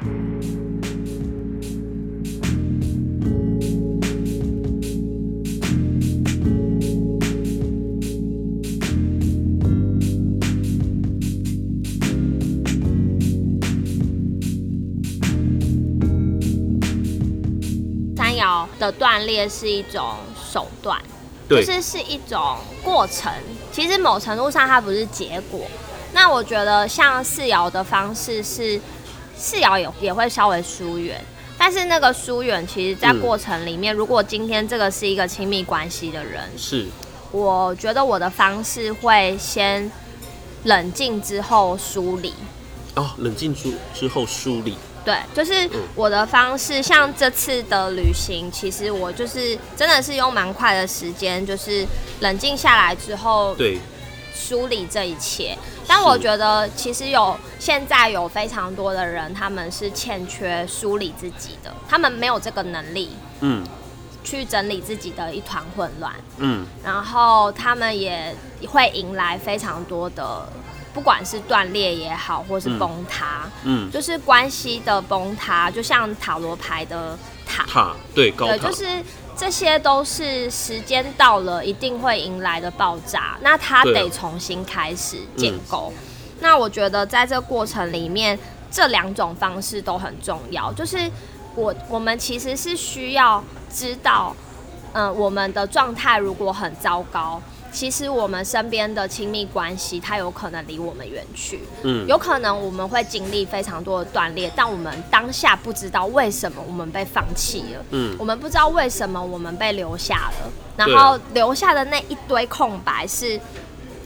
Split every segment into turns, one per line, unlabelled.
三爻的断裂是一种手段，
对，
就是是一种过程。其实某程度上它不是结果。那我觉得像四爻的方式是，四爻也也会稍微疏远，但是那个疏远其实在过程里面，嗯、如果今天这个是一个亲密关系的人，
是，
我觉得我的方式会先冷静之后梳理。
哦，冷静之之后梳理。
对，就是我的方式，像这次的旅行，其实我就是真的是用蛮快的时间，就是冷静下来之后，
对，
梳理这一切。但我觉得，其实有现在有非常多的人，他们是欠缺梳理自己的，他们没有这个能力，嗯，去整理自己的一团混乱，嗯，然后他们也会迎来非常多的。不管是断裂也好，或是崩塌，嗯，嗯，就是关系的崩塌，就像塔罗牌的塔，
塔，对，高塔，
对，就是这些都是时间到了一定会迎来的爆炸，那他得重新开始建构。嗯，那我觉得在这过程里面，这两种方式都很重要。就是我我们其实是需要知道，嗯，呃，我们的状态如果很糟糕。其实我们身边的亲密关系，它有可能离我们远去，嗯，有可能我们会经历非常多的断裂，但我们当下不知道为什么我们被放弃了，嗯，我们不知道为什么我们被留下了，然后留下的那一堆空白是，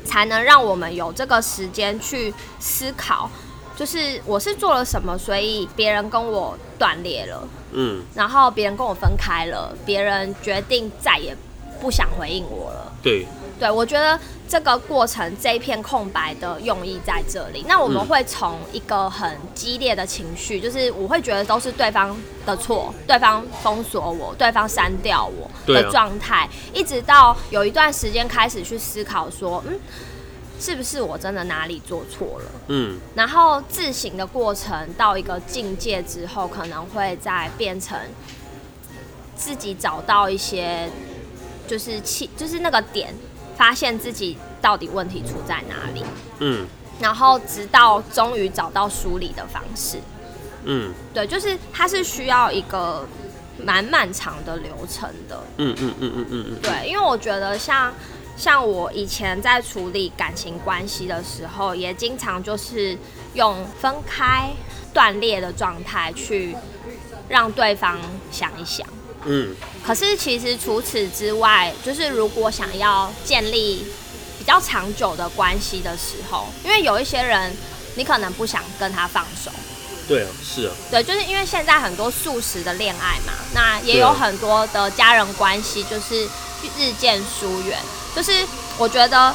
才能让我们有这个时间去思考，就是我是做了什么，所以别人跟我断裂了，嗯，然后别人跟我分开了，别人决定再也不想回应我了，
对。
对，我觉得这个过程这一片空白的用意在这里。那我们会从一个很激烈的情绪，就是我会觉得都是对方的错，对方封锁我，对方删掉我的状态，一直到有一段时间开始去思考说，嗯，是不是我真的哪里做错了？嗯，然后自省的过程到一个境界之后，可能会再变成自己找到一些，就是气，就是那个点。发现自己到底问题出在哪里，嗯，然后直到终于找到梳理的方式，嗯，对，就是它是需要一个蛮漫长的流程的，嗯嗯嗯嗯嗯嗯，对，因为我觉得像像我以前在处理感情关系的时候，也经常就是用分开、断裂的状态去让对方想一想。嗯，可是其实除此之外，就是如果想要建立比较长久的关系的时候，因为有一些人，你可能不想跟他放手。
对啊，是啊。
对，就是因为现在很多素食的恋爱嘛，那也有很多的家人关系就是日渐疏远。就是我觉得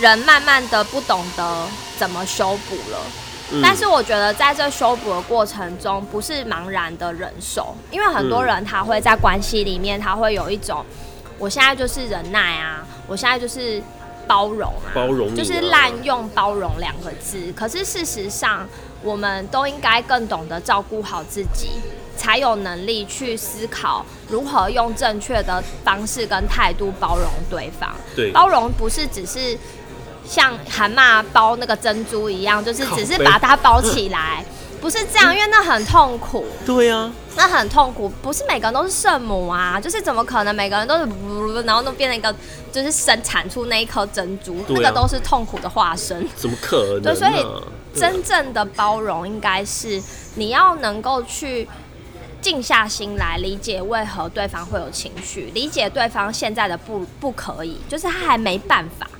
人慢慢的不懂得怎么修补了。但是我觉得在这修补的过程中，不是茫然的忍受，因为很多人他会在关系里面，他会有一种，我现在就是忍耐啊，我现在就是包容啊，
包容，
就是滥用包容两个字。可是事实上，我们都应该更懂得照顾好自己，才有能力去思考如何用正确的方式跟态度包容对方。
对，
包容不是只是。像韩妈包那个珍珠一样，就是只是把它包起来，不是这样，因为那很痛苦。
对呀，
那很痛苦，不是每个人都是圣母啊，就是怎么可能每个人都是，然后都变成一个，就是生产出那一颗珍珠，那个都是痛苦的化身。
怎么可能？
对，所以真正的包容应该是你要能够去静下心来理解为何对方会有情绪，理解对方现在的不不可以，就是他还没办法。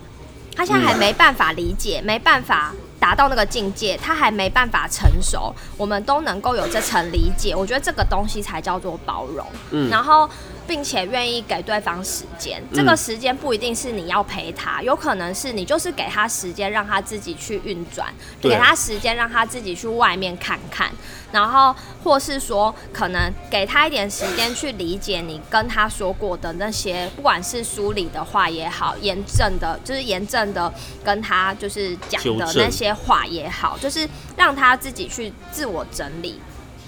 他现在还没办法理解，没办法达到那个境界，他还没办法成熟，我们都能够有这层理解，我觉得这个东西才叫做包容。嗯，然后。并且愿意给对方时间，这个时间不一定是你要陪他，有可能是你就是给他时间，让他自己去运转，给他时间让他自己去外面看看，然后或是说可能给他一点时间去理解你跟他说过的那些，不管是梳理的话也好，严正的，就是严正的跟他就是讲的那些话也好，就是让他自己去自我整理。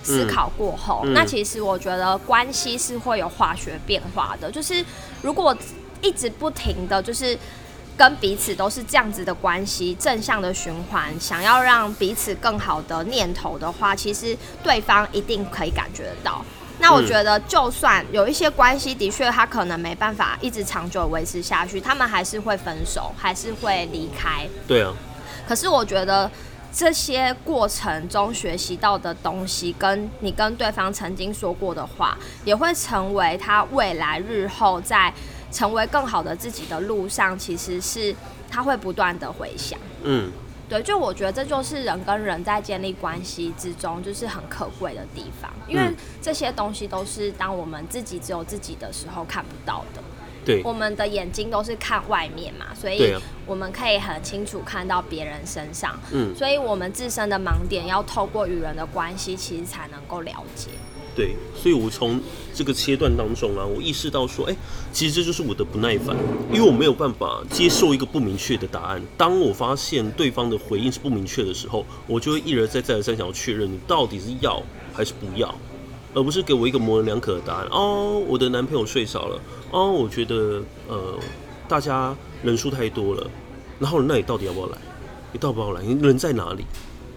思考过后，嗯、那其实我觉得关系是会有化学变化的。就是如果一直不停的就是跟彼此都是这样子的关系，正向的循环，想要让彼此更好的念头的话，其实对方一定可以感觉得到。那我觉得，就算有一些关系的确他可能没办法一直长久维持下去，他们还是会分手，还是会离开。
对啊。
可是我觉得。这些过程中学习到的东西，跟你跟对方曾经说过的话，也会成为他未来日后在成为更好的自己的路上，其实是他会不断的回想。嗯，对，就我觉得这就是人跟人在建立关系之中，就是很可贵的地方，因为这些东西都是当我们自己只有自己的时候看不到的。
对，
我们的眼睛都是看外面嘛，所以我们可以很清楚看到别人身上。嗯，所以我们自身的盲点要透过与人的关系，其实才能够了解。
对，所以我从这个切断当中啊，我意识到说，哎，其实这就是我的不耐烦，因为我没有办法接受一个不明确的答案。当我发现对方的回应是不明确的时候，我就会一而再、再而三想要确认你到底是要还是不要。而不是给我一个模棱两可的答案哦，我的男朋友睡着了哦，我觉得呃大家人数太多了，然后那你到底要不要来？你到底要不要来？你人在哪里？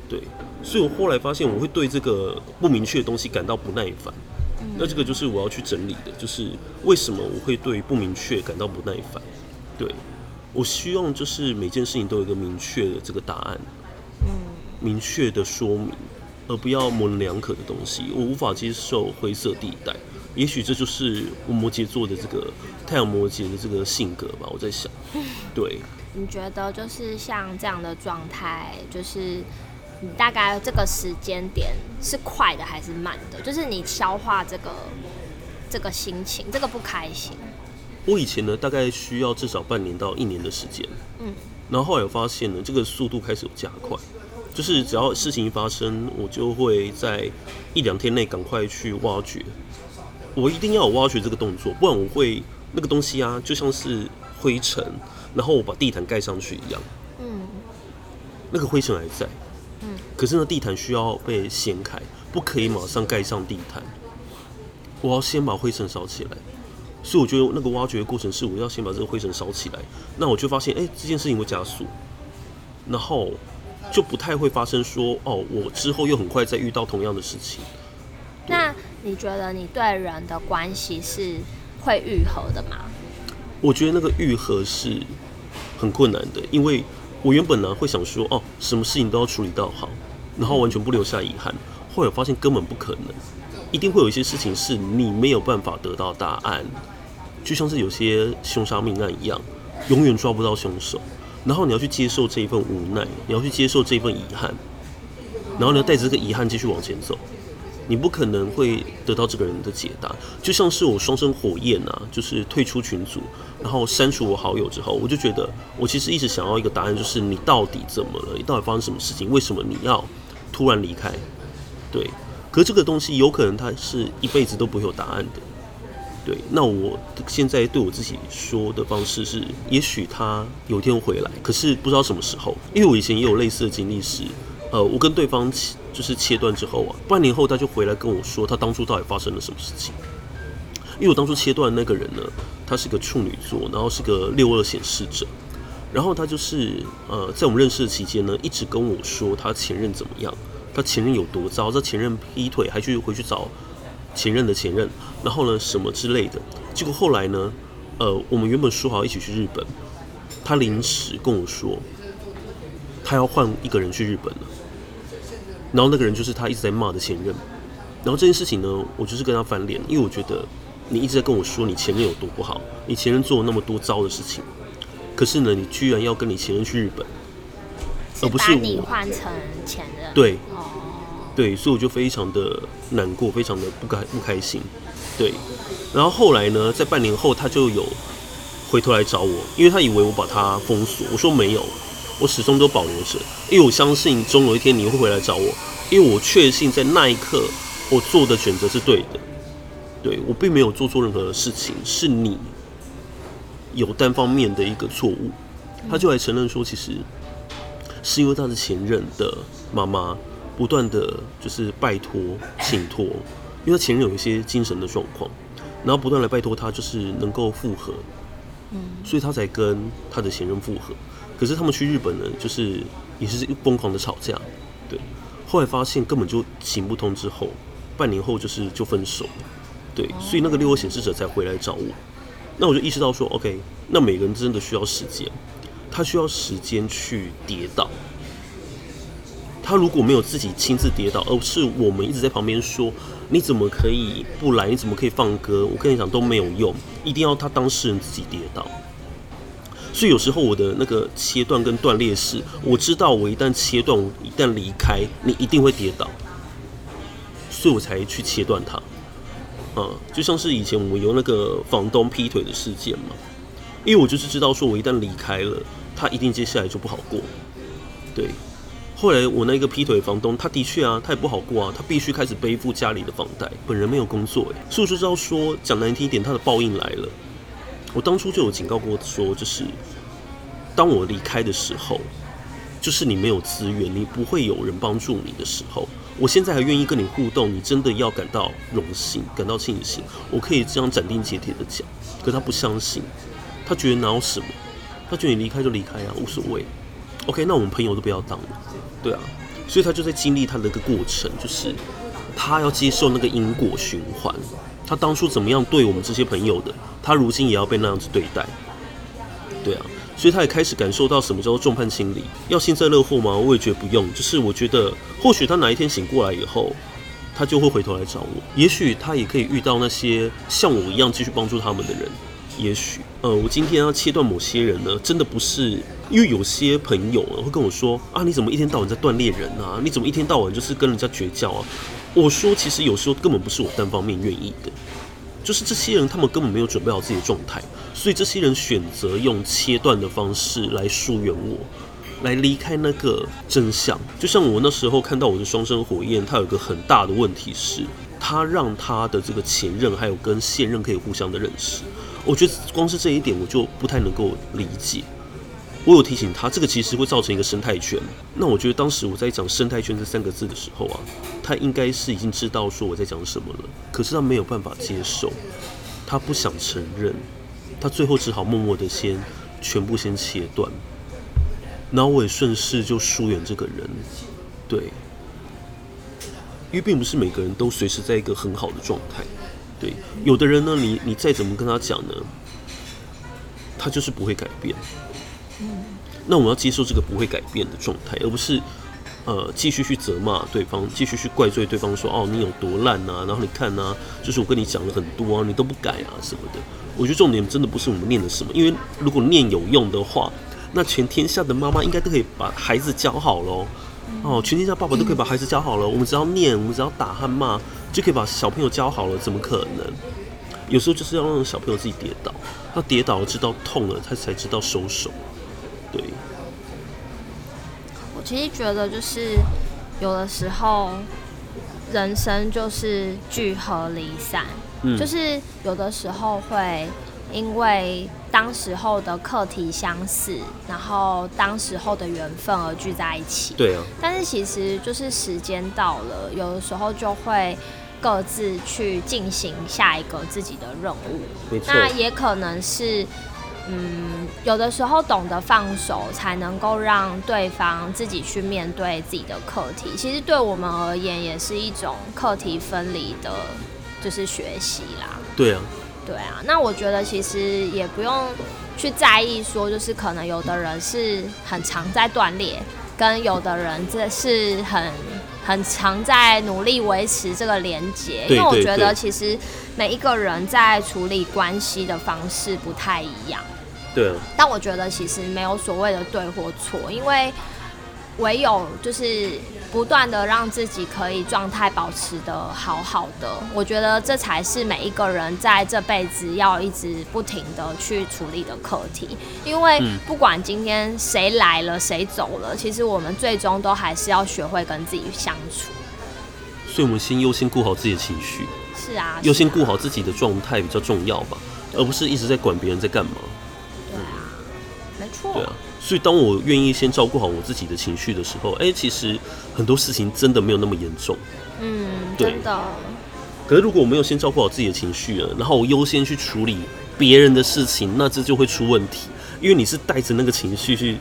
对，所以我后来发现我会对这个不明确的东西感到不耐烦，那这个就是我要去整理的，就是为什么我会对不明确感到不耐烦？对，我希望就是每件事情都有一个明确的这个答案，嗯，明确的说明。而不要模棱两可的东西，我无法接受灰色地带。也许这就是我摩羯座的这个太阳摩羯的这个性格吧。我在想，对。
你觉得就是像这样的状态，就是你大概这个时间点是快的还是慢的？就是你消化这个这个心情，这个不开心。
我以前呢，大概需要至少半年到一年的时间。嗯。然后后来我发现呢，这个速度开始有加快。就是只要事情一发生，我就会在一两天内赶快去挖掘。我一定要有挖掘这个动作，不然我会那个东西啊，就像是灰尘，然后我把地毯盖上去一样。嗯。那个灰尘还在。嗯。可是呢，地毯需要被掀开，不可以马上盖上地毯。我要先把灰尘扫起来。所以我觉得那个挖掘的过程是，我要先把这个灰尘扫起来。那我就发现，哎，这件事情会加速。然后。就不太会发生说哦，我之后又很快再遇到同样的事情。
那你觉得你对人的关系是会愈合的吗？
我觉得那个愈合是很困难的，因为我原本呢会想说哦，什么事情都要处理到好，然后完全不留下遗憾。后来发现根本不可能，一定会有一些事情是你没有办法得到答案，就像是有些凶杀命案一样，永远抓不到凶手。然后你要去接受这一份无奈，你要去接受这一份遗憾，然后你要带着这个遗憾继续往前走，你不可能会得到这个人的解答。就像是我双生火焰啊，就是退出群组，然后删除我好友之后，我就觉得我其实一直想要一个答案，就是你到底怎么了？你到底发生什么事情？为什么你要突然离开？对，可这个东西有可能它是一辈子都不会有答案的。对，那我现在对我自己说的方式是，也许他有天回来，可是不知道什么时候。因为我以前也有类似的经历，是，呃，我跟对方就是切断之后啊，半年后他就回来跟我说，他当初到底发生了什么事情。因为我当初切断那个人呢，他是个处女座，然后是个六二显示者，然后他就是呃，在我们认识的期间呢，一直跟我说他前任怎么样，他前任有多糟，他前任劈腿，还去回去找。前任的前任，然后呢，什么之类的，结果后来呢，呃，我们原本说好一起去日本，他临时跟我说，他要换一个人去日本了，然后那个人就是他一直在骂的前任，然后这件事情呢，我就是跟他翻脸，因为我觉得你一直在跟我说你前任有多不好，你前任做了那么多糟的事情，可是呢，你居然要跟你前任去日本，而不是我。
你换成前任，
对。对，所以我就非常的难过，非常的不开不开心。对，然后后来呢，在半年后，他就有回头来找我，因为他以为我把他封锁。我说没有，我始终都保留着，因为我相信终有一天你会回来找我，因为我确信在那一刻我做的选择是对的。对，我并没有做错任何的事情，是你有单方面的一个错误。他就来承认说，其实是因为他的前任的妈妈。不断的就是拜托、请托，因为他前任有一些精神的状况，然后不断来拜托他，就是能够复合，嗯，所以他才跟他的前任复合。可是他们去日本呢，就是也是疯狂的吵架，对，后来发现根本就行不通，之后半年后就是就分手，对，所以那个六号显示者才回来找我，那我就意识到说，OK，那每个人真的需要时间，他需要时间去跌倒。他如果没有自己亲自跌倒，而是我们一直在旁边说，你怎么可以不来？你怎么可以放歌？我跟你讲都没有用，一定要他当事人自己跌倒。所以有时候我的那个切断跟断裂是，我知道我一旦切断，我一旦离开，你一定会跌倒，所以我才去切断它。啊，就像是以前我们有那个房东劈腿的事件嘛，因为我就是知道说我一旦离开了，他一定接下来就不好过，对。后来我那个劈腿房东，他的确啊，他也不好过啊，他必须开始背负家里的房贷，本人没有工作，诶，所以就知道说，讲难听一点，他的报应来了。我当初就有警告过说，就是当我离开的时候，就是你没有资源，你不会有人帮助你的时候，我现在还愿意跟你互动，你真的要感到荣幸，感到庆幸，我可以这样斩钉截铁的讲。可他不相信，他觉得哪有什么，他觉得你离开就离开啊，无所谓。OK，那我们朋友都不要当了，对啊，所以他就在经历他的一个过程，就是他要接受那个因果循环。他当初怎么样对我们这些朋友的，他如今也要被那样子对待，对啊，所以他也开始感受到什么叫做众叛亲离。要幸灾乐祸吗？我也觉得不用。就是我觉得，或许他哪一天醒过来以后，他就会回头来找我。也许他也可以遇到那些像我一样继续帮助他们的人。也许，呃，我今天要切断某些人呢，真的不是因为有些朋友会跟我说啊，你怎么一天到晚在断裂人啊？你怎么一天到晚就是跟人家绝交啊？我说，其实有时候根本不是我单方面愿意的，就是这些人他们根本没有准备好自己的状态，所以这些人选择用切断的方式来疏远我，来离开那个真相。就像我那时候看到我的双生火焰，它有个很大的问题是，他让他的这个前任还有跟现任可以互相的认识。我觉得光是这一点我就不太能够理解。我有提醒他，这个其实会造成一个生态圈。那我觉得当时我在讲生态圈这三个字的时候啊，他应该是已经知道说我在讲什么了，可是他没有办法接受，他不想承认，他最后只好默默的先全部先切断，然后我也顺势就疏远这个人。对，因为并不是每个人都随时在一个很好的状态。对，有的人呢，你你再怎么跟他讲呢，他就是不会改变。那我们要接受这个不会改变的状态，而不是呃继续去责骂对方，继续去怪罪对方说哦你有多烂啊，然后你看啊，就是我跟你讲了很多啊，你都不改啊什么的。我觉得重点真的不是我们念的什么，因为如果念有用的话，那全天下的妈妈应该都可以把孩子教好喽。哦，全天下爸爸都可以 把孩子教好了，我们只要念，我们只要打和骂。就可以把小朋友教好了，怎么可能？有时候就是要让小朋友自己跌倒，他跌倒了知道痛了，他才知道收手。对。
我其实觉得就是有的时候人生就是聚合离散，嗯，就是有的时候会因为当时候的课题相似，然后当时候的缘分而聚在一起。
对啊。
但是其实就是时间到了，有的时候就会。各自去进行下一个自己的任
务。
那也可能是，嗯，有的时候懂得放手，才能够让对方自己去面对自己的课题。其实对我们而言，也是一种课题分离的，就是学习啦。
对啊，
对啊。那我觉得其实也不用去在意说，就是可能有的人是很常在断裂，跟有的人这是很。很常在努力维持这个连结，因为我觉得其实每一个人在处理关系的方式不太一样。
对。
但我觉得其实没有所谓的对或错，因为唯有就是。不断的让自己可以状态保持的好好的，我觉得这才是每一个人在这辈子要一直不停的去处理的课题。因为不管今天谁来了谁走了，其实我们最终都还是要学会跟自己相处。
所以，我们先优先顾好自己的情绪。
是啊，
优先顾好自己的状态比较重要吧，而不是一直在管别人在干嘛。
对啊，没错。
对啊。所以当我愿意先照顾好我自己的情绪的时候，哎、欸，其实很多事情真的没有那么严重。
嗯，对真的。
可是如果我没有先照顾好自己的情绪了，然后我优先去处理别人的事情，那这就会出问题。因为你是带着那个情绪去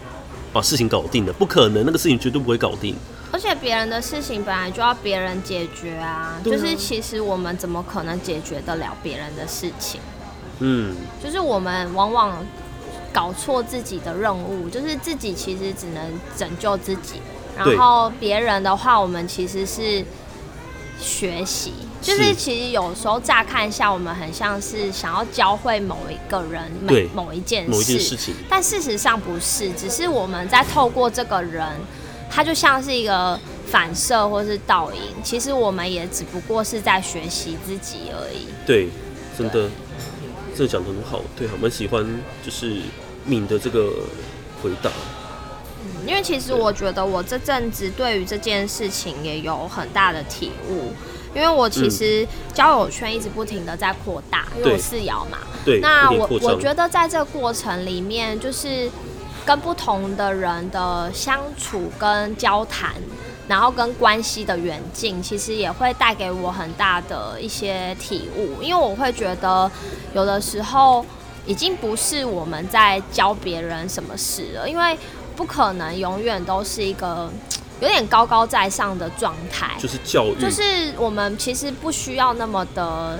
把事情搞定的，不可能，那个事情绝对不会搞定。
而且别人的事情本来就要别人解决啊，啊就是其实我们怎么可能解决得了别人的事情？
嗯，
就是我们往往搞错自己的任务，就是自己其实只能拯救自己，然后别人的话，我们其实是学习。就是其实有时候乍看一下，我们很像是想要教会某一个人、每某一件事，
某一件事情，
但事实上不是，只是我们在透过这个人，他就像是一个反射或是倒影。其实我们也只不过是在学习自己而已。
对，真的，这讲得很好，对，我蛮喜欢就是敏的这个回答。
嗯，因为其实我觉得我这阵子对于这件事情也有很大的体悟。因为我其实交友圈一直不停的在扩大，嗯、因为我四爻嘛。
对。
那我我觉得在这个过程里面，就是跟不同的人的相处跟交谈，然后跟关系的远近，其实也会带给我很大的一些体悟。因为我会觉得，有的时候已经不是我们在教别人什么事了，因为不可能永远都是一个。有点高高在上的状态，
就是教育，
就是我们其实不需要那么的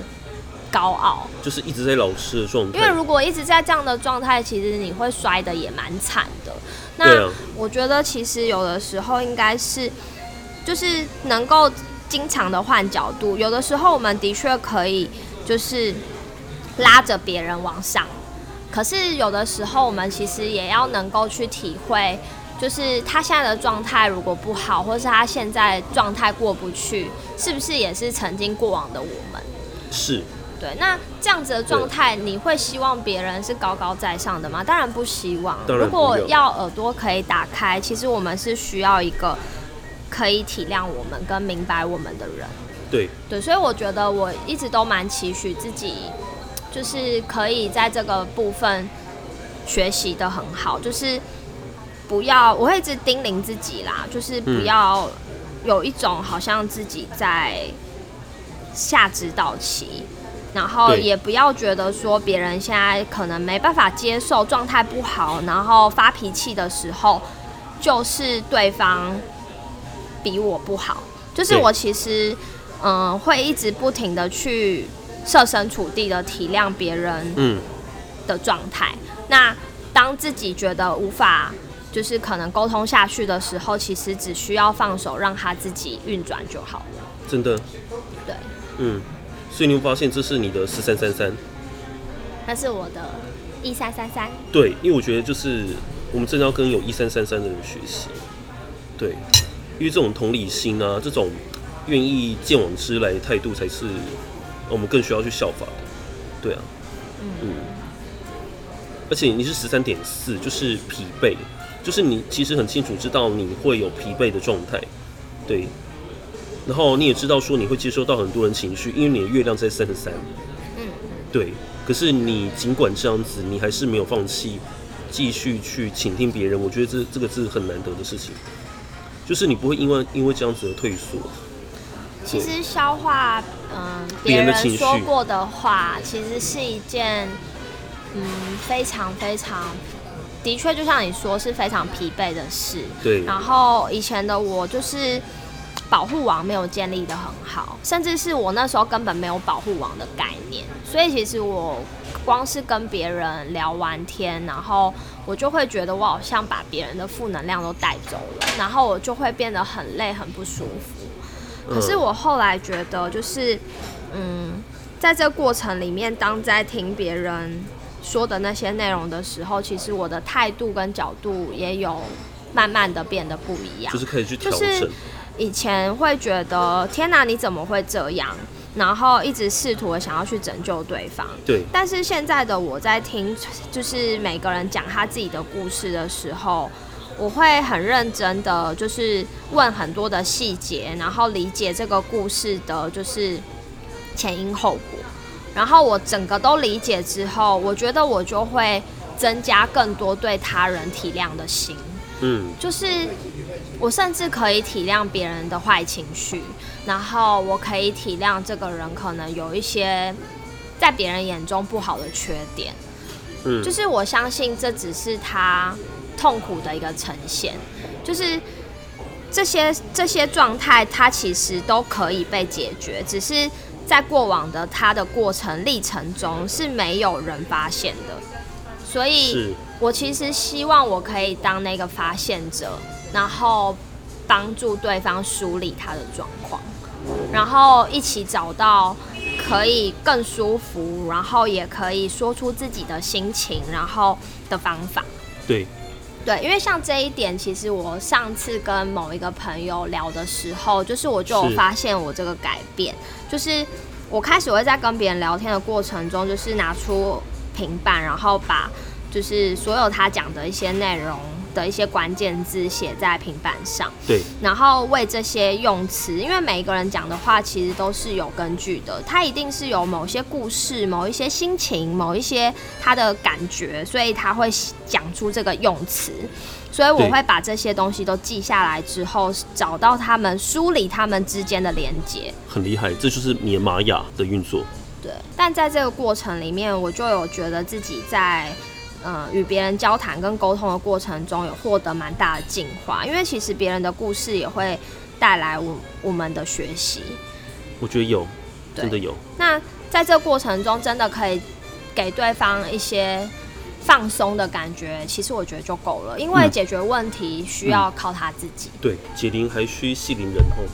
高傲，
就是一直在老师的状态。
因为如果一直在这样的状态，其实你会摔的也蛮惨的。那我觉得其实有的时候应该是，就是能够经常的换角度。有的时候我们的确可以就是拉着别人往上，可是有的时候我们其实也要能够去体会。就是他现在的状态如果不好，或是他现在状态过不去，是不是也是曾经过往的我们？
是。
对，那这样子的状态，你会希望别人是高高在上的吗？当然不希望。如果要耳朵可以打开，其实我们是需要一个可以体谅我们跟明白我们的人。
对。
对，所以我觉得我一直都蛮期许自己，就是可以在这个部分学习的很好，就是。不要，我会一直叮咛自己啦，就是不要有一种好像自己在下指导棋，然后也不要觉得说别人现在可能没办法接受状态不好，然后发脾气的时候，就是对方比我不好。就是我其实嗯、呃，会一直不停的去设身处地的体谅别人嗯的状态。那当自己觉得无法。就是可能沟通下去的时候，其实只需要放手让他自己运转就好了。
真的。
对。
嗯，所以你会发现这是你的四三三三。
那是我的一三三三。
对，因为我觉得就是我们真的要跟有一三三三的人学习。对，因为这种同理心啊，这种愿意见往知来的态度，才是我们更需要去效法的。对啊。嗯。嗯，而且你是十三点四，就是疲惫。就是你其实很清楚知道你会有疲惫的状态，对，然后你也知道说你会接收到很多人情绪，因为你的月亮在三十三，嗯，对。可是你尽管这样子，你还是没有放弃，继续去倾听别人。我觉得这这个是很难得的事情，就是你不会因为因为这样子而退缩。
其实消化嗯别人说过的话，其实是一件嗯非常非常。的确，就像你说，是非常疲惫的事。
对。
然后以前的我就是保护网没有建立的很好，甚至是我那时候根本没有保护网的概念。所以其实我光是跟别人聊完天，然后我就会觉得我好像把别人的负能量都带走了，然后我就会变得很累、很不舒服。可是我后来觉得，就是嗯，在这过程里面，当在听别人。说的那些内容的时候，其实我的态度跟角度也有慢慢的变得不一样，
就是可以去调整。
就是以前会觉得天哪，你怎么会这样？然后一直试图的想要去拯救对方。
对。
但是现在的我在听，就是每个人讲他自己的故事的时候，我会很认真的，就是问很多的细节，然后理解这个故事的，就是前因后果。然后我整个都理解之后，我觉得我就会增加更多对他人体谅的心。
嗯，
就是我甚至可以体谅别人的坏情绪，然后我可以体谅这个人可能有一些在别人眼中不好的缺点。
嗯，
就是我相信这只是他痛苦的一个呈现，就是这些这些状态，它其实都可以被解决，只是在过往的它的过程历程中是没有人发现的，所以。我其实希望我可以当那个发现者，然后帮助对方梳理他的状况，然后一起找到可以更舒服，然后也可以说出自己的心情，然后的方法。
对，
对，因为像这一点，其实我上次跟某一个朋友聊的时候，就是我就有发现我这个改变，就是我开始会在跟别人聊天的过程中，就是拿出平板，然后把。就是所有他讲的一些内容的一些关键字写在平板上，
对，
然后为这些用词，因为每一个人讲的话其实都是有根据的，他一定是有某些故事、某一些心情、某一些他的感觉，所以他会讲出这个用词，所以我会把这些东西都记下来之后，找到他们梳理他们之间的连接，
很厉害，这就是你的玛雅的运作。
对，但在这个过程里面，我就有觉得自己在。嗯，与别人交谈跟沟通的过程中，有获得蛮大的进化，因为其实别人的故事也会带来我我们的学习。
我觉得有，真的有。
那在这过程中，真的可以给对方一些放松的感觉，其实我觉得就够了，因为解决问题需要靠他自己。
对，解铃还需系铃人哦。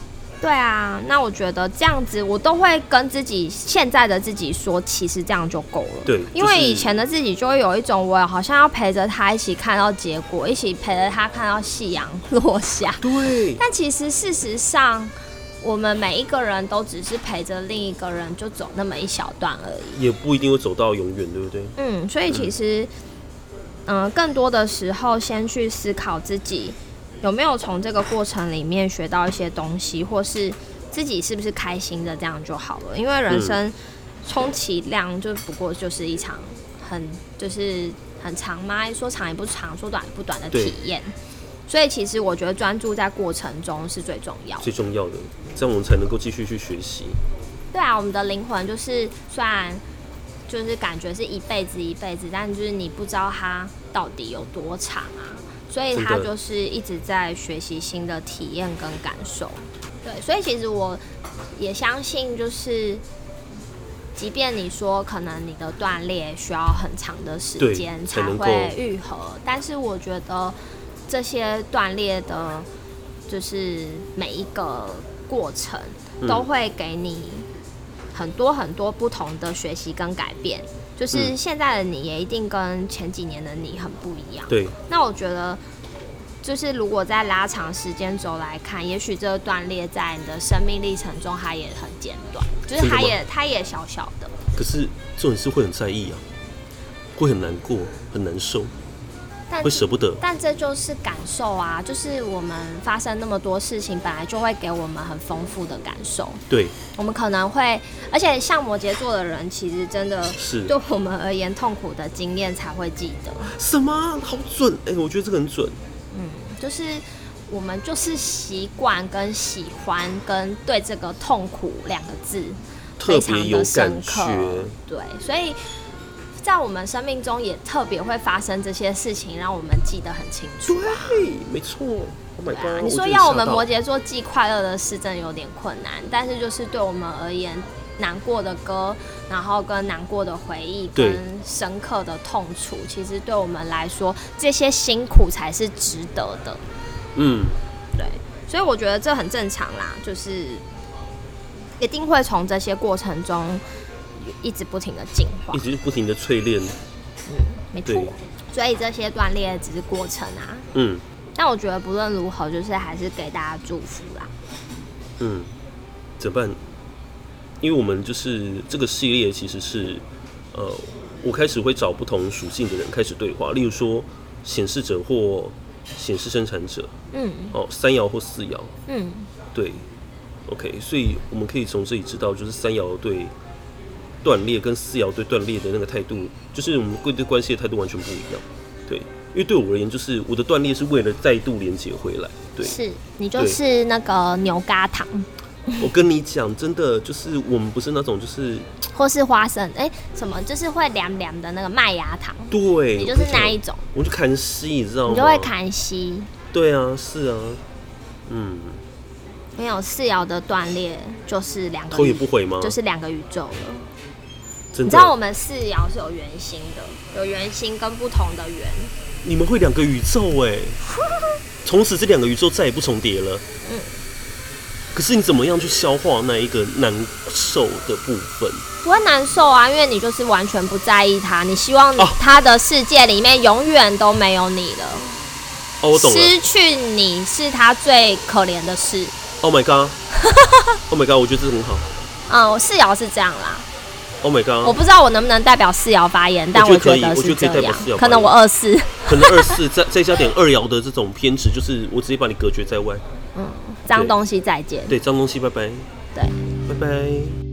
对啊，那我觉得这样子，我都会跟自己现在的自己说，其实这样就够了。
对，
因为以前的自己就会有一种，我好像要陪着他一起看到结果，一起陪着他看到夕阳落下。
对。
但其实事实上，我们每一个人都只是陪着另一个人，就走那么一小段而已。
也不一定会走到永远，对不对？
嗯，所以其实，嗯、呃，更多的时候，先去思考自己。有没有从这个过程里面学到一些东西，或是自己是不是开心的，这样就好了。因为人生充其量就不过就是一场很就是很长吗？说长也不长，说短也不短的体验。所以其实我觉得专注在过程中是最重要的，
最重要的，这样我们才能够继续去学习。
对啊，我们的灵魂就是虽然就是感觉是一辈子一辈子，但就是你不知道它到底有多长啊。所以他就是一直在学习新的体验跟感受，对，所以其实我也相信，就是即便你说可能你的断裂需要很长的时间才会愈合，但是我觉得这些断裂的，就是每一个过程都会给你很多很多不同的学习跟改变。就是现在的你也一定跟前几年的你很不一样。
对。
那我觉得，就是如果在拉长时间轴来看，也许这个断裂在你的生命历程中，它也很简短，就是它也它也小小的。
可是这种事会很在意啊，会很难过，很难受。会舍不得，
但这就是感受啊！就是我们发生那么多事情，本来就会给我们很丰富的感受。
对，
我们可能会，而且像摩羯座的人，其实真的是对我们而言，痛苦的经验才会记得。
什么？好准！哎、欸，我觉得这个很准。
嗯，就是我们就是习惯跟喜欢跟对这个痛苦两个字。特别有感觉。对，所以。在我们生命中也特别会发生这些事情，让我们记得很清楚。
对，没错。Oh my God，
你说要我们摩羯座记快乐的事，真的有点困难。但是就是对我们而言，难过的歌，然后跟难过的回忆，跟深刻的痛楚，其实对我们来说，这些辛苦才是值得的。
嗯，
对。所以我觉得这很正常啦，就是一定会从这些过程中。一直不停的进化，
一直不停的淬炼。
嗯，没错。所以这些断裂只是过程啊。
嗯。
但我觉得不论如何，就是还是给大家祝福啦。
嗯。怎么办？因为我们就是这个系列，其实是呃，我开始会找不同属性的人开始对话，例如说显示者或显示生产者。嗯。哦，三爻或四爻。嗯。对。OK，所以我们可以从这里知道，就是三爻对。断裂跟四爻对断裂的那个态度，就是我们对关系的态度完全不一样。对，因为对我而言，就是我的断裂是为了再度连接回来。对，
是你就是那个牛轧糖。
我跟你讲，真的就是我们不是那种就是，
或是花生哎、欸，什么就是会凉凉的那个麦芽糖。
对，
你就是那一种。
我就砍西，你知道吗？
你就会砍西。对
啊，是啊，嗯。
没有四爻的断裂就是两个，
头也不回吗？
就是两个宇宙了。你知道我们四爻是有圆心的，有圆心跟不同的圆。
你们会两个宇宙哎，从此这两个宇宙再也不重叠了。嗯。可是你怎么样去消化那一个难受的部分？
不会难受啊，因为你就是完全不在意他，你希望他的世界里面永远都没有你了。
哦，我懂了。
失去你是他最可怜的事。
Oh my god！Oh my god！我觉得这很好。
嗯，四爻是这样啦。
Oh my god！
我不知道我能不能代表四爻发言，但我觉得是这样。可能我二四，
可能二四再再加点二爻的这种偏执，就是我直接把你隔绝在外。
嗯。脏东西再见。
对，脏东西拜拜。
对，
拜拜。